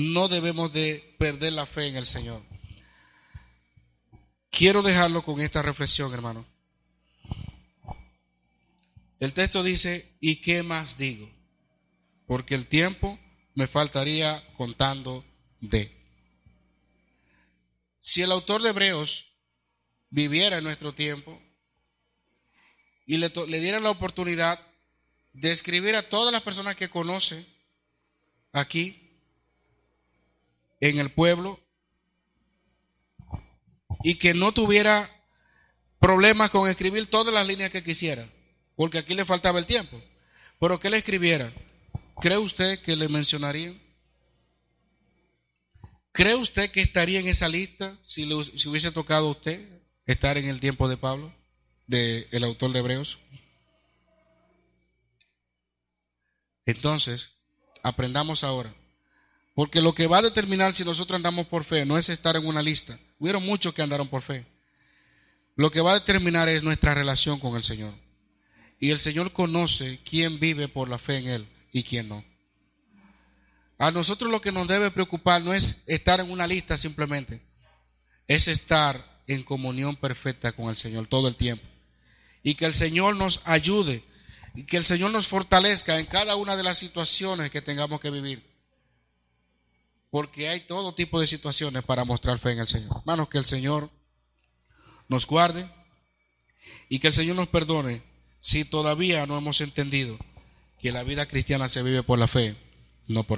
No debemos de perder la fe en el Señor. Quiero dejarlo con esta reflexión, hermano. El texto dice, ¿y qué más digo? Porque el tiempo me faltaría contando de. Si el autor de Hebreos viviera en nuestro tiempo y le, le diera la oportunidad de escribir a todas las personas que conoce aquí en el pueblo y que no tuviera problemas con escribir todas las líneas que quisiera, porque aquí le faltaba el tiempo. Pero que le escribiera, ¿cree usted que le mencionarían? ¿Cree usted que estaría en esa lista si, le, si hubiese tocado a usted estar en el tiempo de Pablo, de el autor de Hebreos? Entonces, aprendamos ahora. Porque lo que va a determinar si nosotros andamos por fe no es estar en una lista. Hubieron muchos que andaron por fe. Lo que va a determinar es nuestra relación con el Señor. Y el Señor conoce quién vive por la fe en Él y quién no. A nosotros lo que nos debe preocupar no es estar en una lista simplemente, es estar en comunión perfecta con el Señor todo el tiempo. Y que el Señor nos ayude y que el Señor nos fortalezca en cada una de las situaciones que tengamos que vivir. Porque hay todo tipo de situaciones para mostrar fe en el Señor. Hermanos, que el Señor nos guarde y que el Señor nos perdone si todavía no hemos entendido que la vida cristiana se vive por la fe, no por